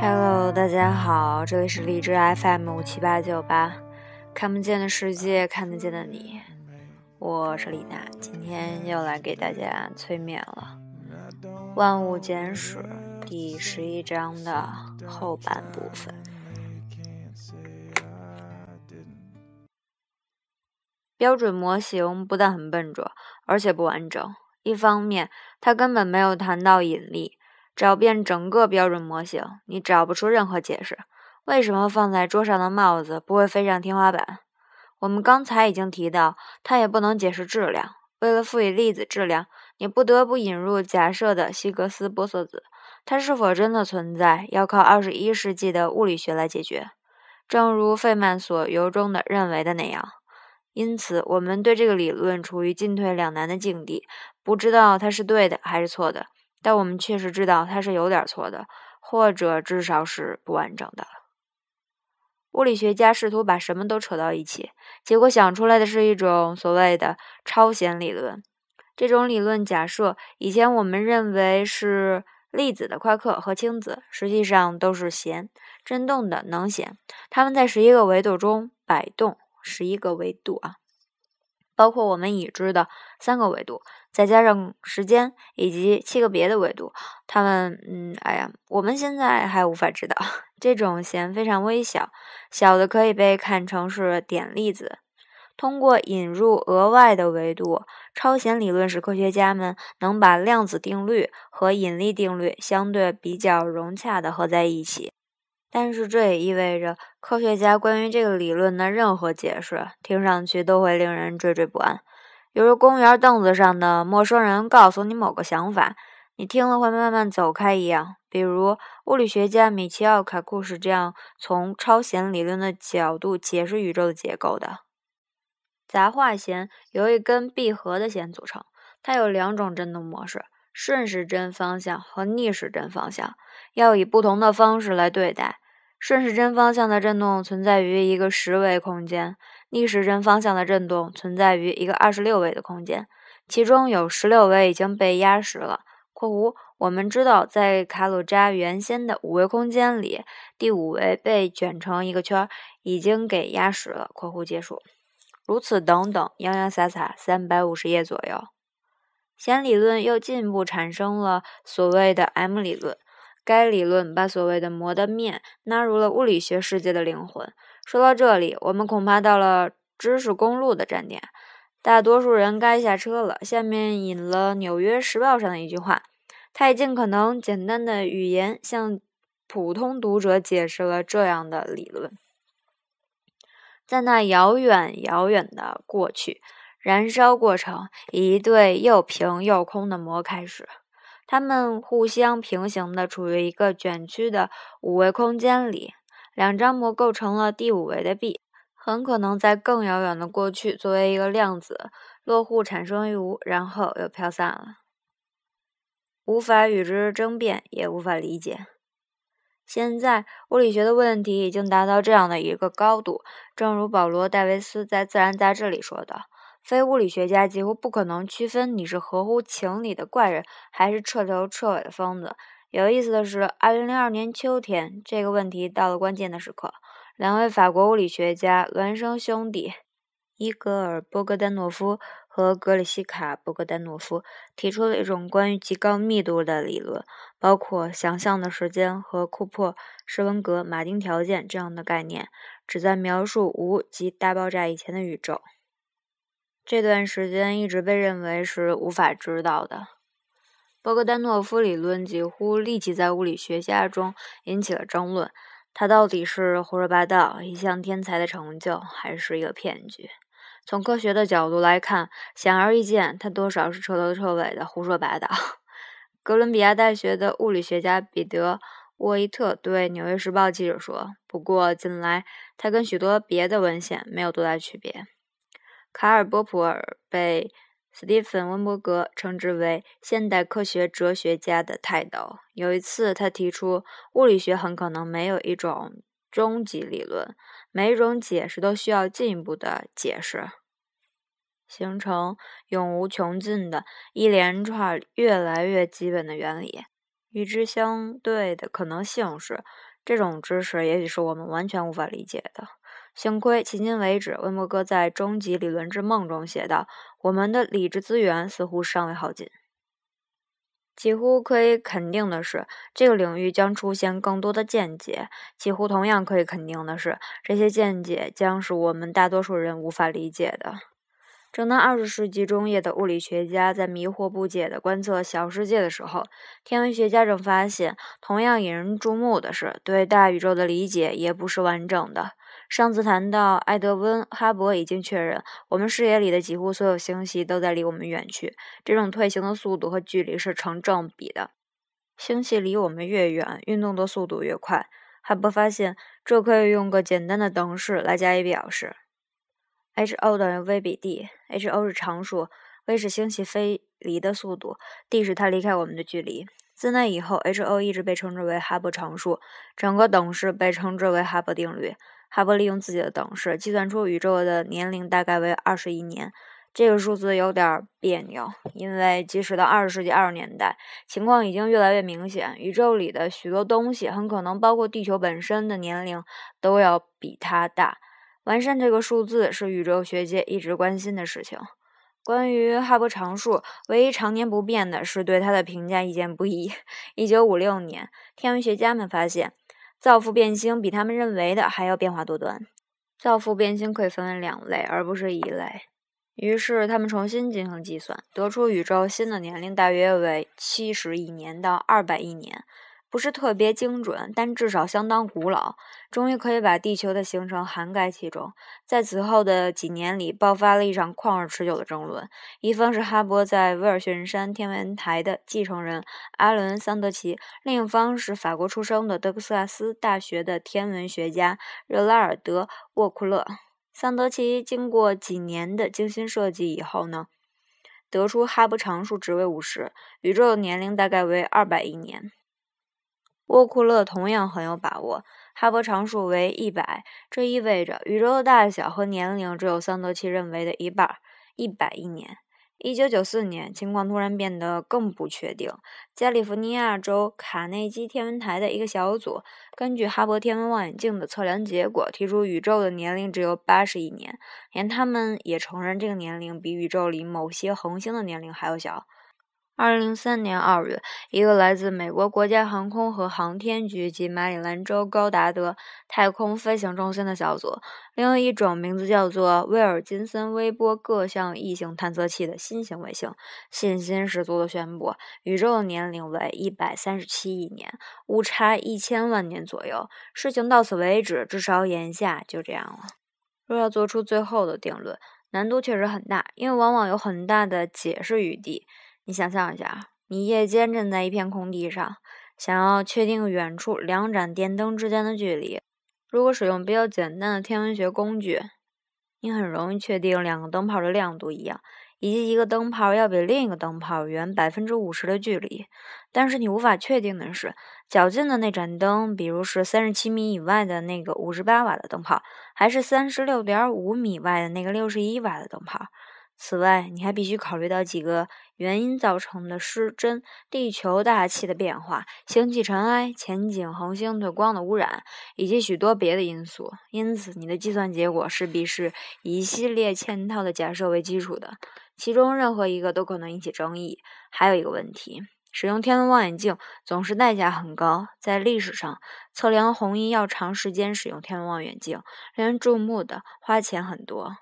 Hello，大家好，这里是荔枝 FM 五七八九八，看不见的世界，看得见的你，我是李娜，今天又来给大家催眠了，《万物简史》第十一章的后半部分。标准模型不但很笨拙，而且不完整。一方面，它根本没有谈到引力。找遍整个标准模型，你找不出任何解释。为什么放在桌上的帽子不会飞上天花板？我们刚才已经提到，它也不能解释质量。为了赋予粒子质量，你不得不引入假设的希格斯玻色子。它是否真的存在，要靠二十一世纪的物理学来解决。正如费曼所由衷地认为的那样。因此，我们对这个理论处于进退两难的境地，不知道它是对的还是错的。但我们确实知道它是有点错的，或者至少是不完整的。物理学家试图把什么都扯到一起，结果想出来的是一种所谓的超弦理论。这种理论假设，以前我们认为是粒子的夸克和氢子，实际上都是弦，振动的能弦，它们在十一个维度中摆动。十一个维度啊。包括我们已知的三个维度，再加上时间以及七个别的维度，它们，嗯，哎呀，我们现在还无法知道。这种弦非常微小，小的可以被看成是点粒子。通过引入额外的维度，超弦理论使科学家们能把量子定律和引力定律相对比较融洽的合在一起。但是这也意味着，科学家关于这个理论的任何解释，听上去都会令人惴惴不安。比如公园凳子上的陌生人告诉你某个想法，你听了会慢慢走开一样。比如，物理学家米切奥·卡库是这样从超弦理论的角度解释宇宙的结构的：杂化弦由一根闭合的弦组成，它有两种振动模式。顺时针方向和逆时针方向要以不同的方式来对待。顺时针方向的振动存在于一个十维空间，逆时针方向的振动存在于一个二十六维的空间，其中有十六维已经被压实了。（括弧）我们知道，在卡鲁扎原先的五维空间里，第五维被卷成一个圈，已经给压实了。（括弧结束）如此等等，洋洋洒洒三百五十页左右。弦理论又进一步产生了所谓的 M 理论，该理论把所谓的膜的面纳入了物理学世界的灵魂。说到这里，我们恐怕到了知识公路的站点，大多数人该下车了。下面引了《纽约时报》上的一句话，他以尽可能简单的语言向普通读者解释了这样的理论：在那遥远遥远的过去。燃烧过程以一对又平又空的膜开始，它们互相平行的处于一个卷曲的五维空间里。两张膜构成了第五维的壁，很可能在更遥远的过去作为一个量子落户产生于无，然后又飘散了。无法与之争辩，也无法理解。现在物理学的问题已经达到这样的一个高度，正如保罗·戴维斯在《自然》杂志里说的。非物理学家几乎不可能区分你是合乎情理的怪人，还是彻头彻尾的疯子。有意思的是，二零零二年秋天，这个问题到了关键的时刻。两位法国物理学家孪生兄弟伊格尔·波格丹诺夫和格里西卡·波格丹诺夫提出了一种关于极高密度的理论，包括想象的时间和库珀、施文格、马丁条件这样的概念，旨在描述无及大爆炸以前的宇宙。这段时间一直被认为是无法知道的。波格丹诺夫理论几乎立即在物理学家中引起了争论：他到底是胡说八道、一项天才的成就，还是一个骗局？从科学的角度来看，显而易见，他多少是彻头彻尾的胡说八道。哥伦比亚大学的物理学家彼得·沃伊特对《纽约时报》记者说：“不过，近来他跟许多别的文献没有多大区别。”卡尔·波普尔被斯蒂芬·温伯格称之为现代科学哲学家的泰斗。有一次，他提出，物理学很可能没有一种终极理论，每一种解释都需要进一步的解释，形成永无穷尽的一连串越来越基本的原理。与之相对的可能性是，这种知识也许是我们完全无法理解的。幸亏迄今为止，温伯格在《终极理论之梦》中写道：“我们的理智资源似乎尚未耗尽。”几乎可以肯定的是，这个领域将出现更多的见解。几乎同样可以肯定的是，这些见解将是我们大多数人无法理解的。正当二十世纪中叶的物理学家在迷惑不解地观测小世界的时候，天文学家正发现，同样引人注目的是，对大宇宙的理解也不是完整的。上次谈到埃德温·哈勃已经确认，我们视野里的几乎所有星系都在离我们远去，这种退行的速度和距离是成正比的。星系离我们越远，运动的速度越快。哈勃发现，这可以用个简单的等式来加以表示。h_o 等于 v 比 d，h_o 是常数，v 是星系飞离的速度，d 是它离开我们的距离。自那以后，h_o 一直被称之为哈勃常数，整个等式被称之为哈勃定律。哈勃利用自己的等式计算出宇宙的年龄大概为二十亿年。这个数字有点别扭，因为即使到二十世纪二十年代，情况已经越来越明显，宇宙里的许多东西，很可能包括地球本身的年龄，都要比它大。完善这个数字是宇宙学界一直关心的事情。关于哈勃常数，唯一常年不变的是对它的评价意见不一。一九五六年，天文学家们发现，造父变星比他们认为的还要变化多端。造父变星可以分为两类，而不是一类。于是他们重新进行计算，得出宇宙新的年龄大约为七十亿年到二百亿年。不是特别精准，但至少相当古老。终于可以把地球的形成涵盖其中。在此后的几年里，爆发了一场旷日持久的争论。一方是哈勃在威尔逊山天文台的继承人阿伦·桑德奇，另一方是法国出生的德克萨斯大学的天文学家热拉尔德·沃库勒。桑德奇经过几年的精心设计以后呢，得出哈勃常数值为五十，宇宙的年龄大概为二百亿年。沃库勒同样很有把握，哈勃常数为一百，这意味着宇宙的大小和年龄只有桑德奇认为的一半，一百亿年。一九九四年，情况突然变得更不确定。加利福尼亚州卡内基天文台的一个小组，根据哈勃天文望远镜的测量结果，提出宇宙的年龄只有八十亿年，连他们也承认这个年龄比宇宙里某些恒星的年龄还要小。二零零三年二月，一个来自美国国家航空和航天局及马里兰州高达德太空飞行中心的小组，利用一种名字叫做威尔金森微波各项异性探测器的新型卫星，信心十足地宣布，宇宙的年龄为一百三十七亿年，误差一千万年左右。事情到此为止，至少眼下就这样了。若要做出最后的定论，难度确实很大，因为往往有很大的解释余地。你想象一下，你夜间站在一片空地上，想要确定远处两盏电灯之间的距离。如果使用比较简单的天文学工具，你很容易确定两个灯泡的亮度一样，以及一个灯泡要比另一个灯泡远百分之五十的距离。但是你无法确定的是，较近的那盏灯，比如是三十七米以外的那个五十八瓦的灯泡，还是三十六点五米外的那个六十一瓦的灯泡。此外，你还必须考虑到几个原因造成的失真：地球大气的变化、星系尘埃、前景恒星对光的污染，以及许多别的因素。因此，你的计算结果势必是以一系列嵌套的假设为基础的，其中任何一个都可能引起争议。还有一个问题：使用天文望远镜总是代价很高。在历史上，测量红移要长时间使用天文望远镜，令人注目的，花钱很多。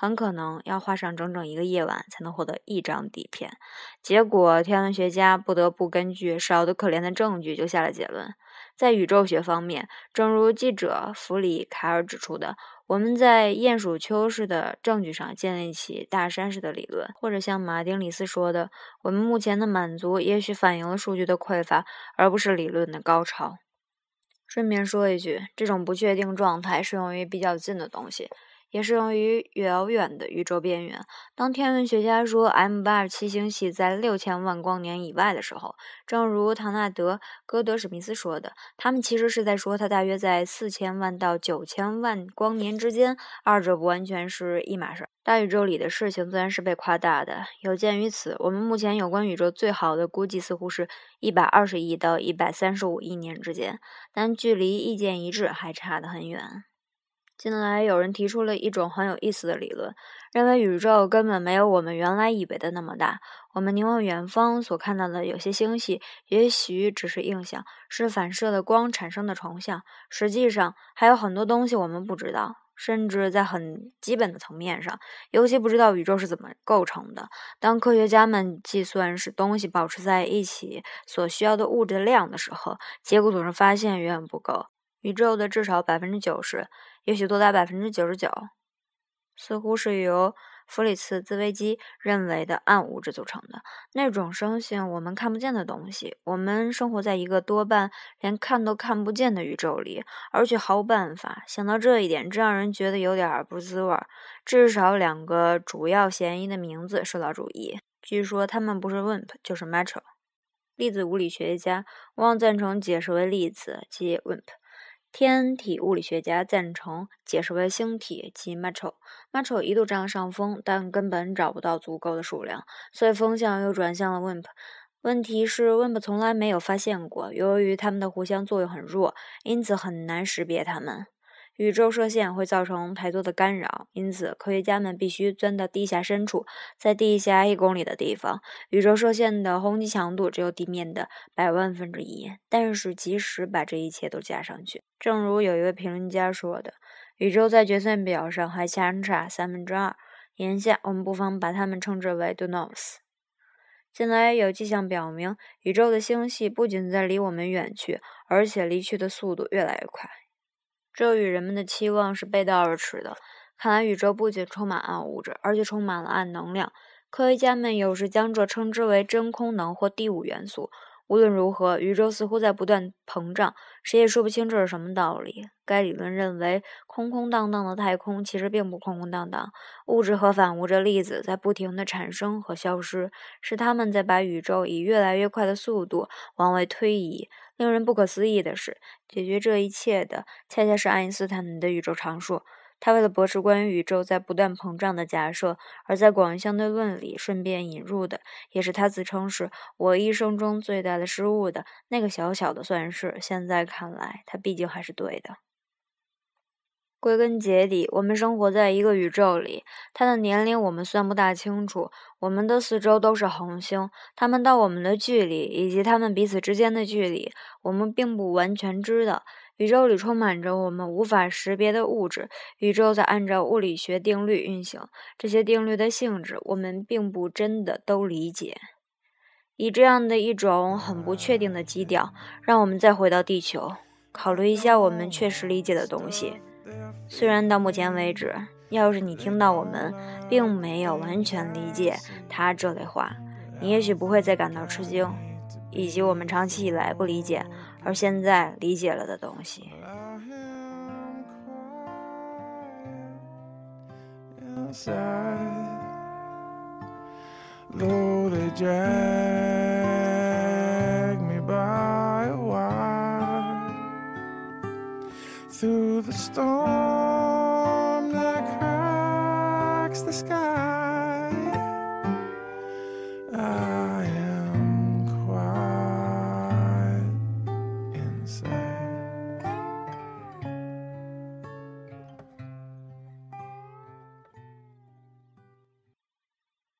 很可能要花上整整一个夜晚才能获得一张底片。结果，天文学家不得不根据少得可怜的证据就下了结论。在宇宙学方面，正如记者弗里凯尔指出的，我们在鼹鼠丘式的证据上建立起大山式的理论，或者像马丁里斯说的，我们目前的满足也许反映了数据的匮乏，而不是理论的高超。顺便说一句，这种不确定状态适用于比较近的东西。也适用于遥远的宇宙边缘。当天文学家说 M 八二七星系在六千万光年以外的时候，正如唐纳德·戈德史密斯说的，他们其实是在说它大约在四千万到九千万光年之间，二者不完全是一码事。大宇宙里的事情自然是被夸大的。有鉴于此，我们目前有关宇宙最好的估计似乎是一百二十亿到一百三十五亿年之间，但距离意见一致还差得很远。近来有人提出了一种很有意思的理论，认为宇宙根本没有我们原来以为的那么大。我们凝望远方所看到的有些星系，也许只是映像，是反射的光产生的重像。实际上，还有很多东西我们不知道。甚至在很基本的层面上，尤其不知道宇宙是怎么构成的。当科学家们计算使东西保持在一起所需要的物质的量的时候，结果总是发现远远不够。宇宙的至少百分之九十，也许多达百分之九十九，似乎是由。弗里茨兹维基认为的暗物质组成的那种声性我们看不见的东西。我们生活在一个多半连看都看不见的宇宙里，而且毫无办法。想到这一点，这让人觉得有点不滋味。至少两个主要嫌疑的名字受到注意。据说他们不是 WIMP 就是 Metro。粒子物理学家往往赞成解释为粒子，即 WIMP。天体物理学家赞成解释为星体，即 Metro。Metro 一度占了上风，但根本找不到足够的数量，所以风向又转向了 WIMP。问题是 WIMP 从来没有发现过，由于它们的互相作用很弱，因此很难识别它们。宇宙射线会造成太多的干扰，因此科学家们必须钻到地下深处，在地下一公里的地方，宇宙射线的轰击强度只有地面的百万分之一。但是，即使把这一切都加上去，正如有一位评论家说的，宇宙在决算表上还相差三分之二。眼下，我们不妨把它们称之为 do nots。近来有迹象表明，宇宙的星系不仅在离我们远去，而且离去的速度越来越快。这与人们的期望是背道而驰的。看来宇宙不仅充满暗物质，而且充满了暗能量。科学家们有时将这称之为真空能或第五元素。无论如何，宇宙似乎在不断膨胀，谁也说不清这是什么道理。该理论认为，空空荡荡的太空其实并不空空荡荡，物质和反物质粒子在不停地产生和消失，是他们在把宇宙以越来越快的速度往外推移。令人不可思议的是，解决这一切的恰恰是爱因斯坦的宇宙常数。他为了驳斥关于宇宙在不断膨胀的假设，而在广义相对论里顺便引入的，也是他自称是我一生中最大的失误的那个小小的算式。现在看来，他毕竟还是对的。归根结底，我们生活在一个宇宙里，它的年龄我们算不大清楚。我们的四周都是恒星，它们到我们的距离以及它们彼此之间的距离，我们并不完全知道。宇宙里充满着我们无法识别的物质，宇宙在按照物理学定律运行，这些定律的性质我们并不真的都理解。以这样的一种很不确定的基调，让我们再回到地球，考虑一下我们确实理解的东西。虽然到目前为止，要是你听到我们并没有完全理解他这类话，你也许不会再感到吃惊，以及我们长期以来不理解而现在理解了的东西。through the storm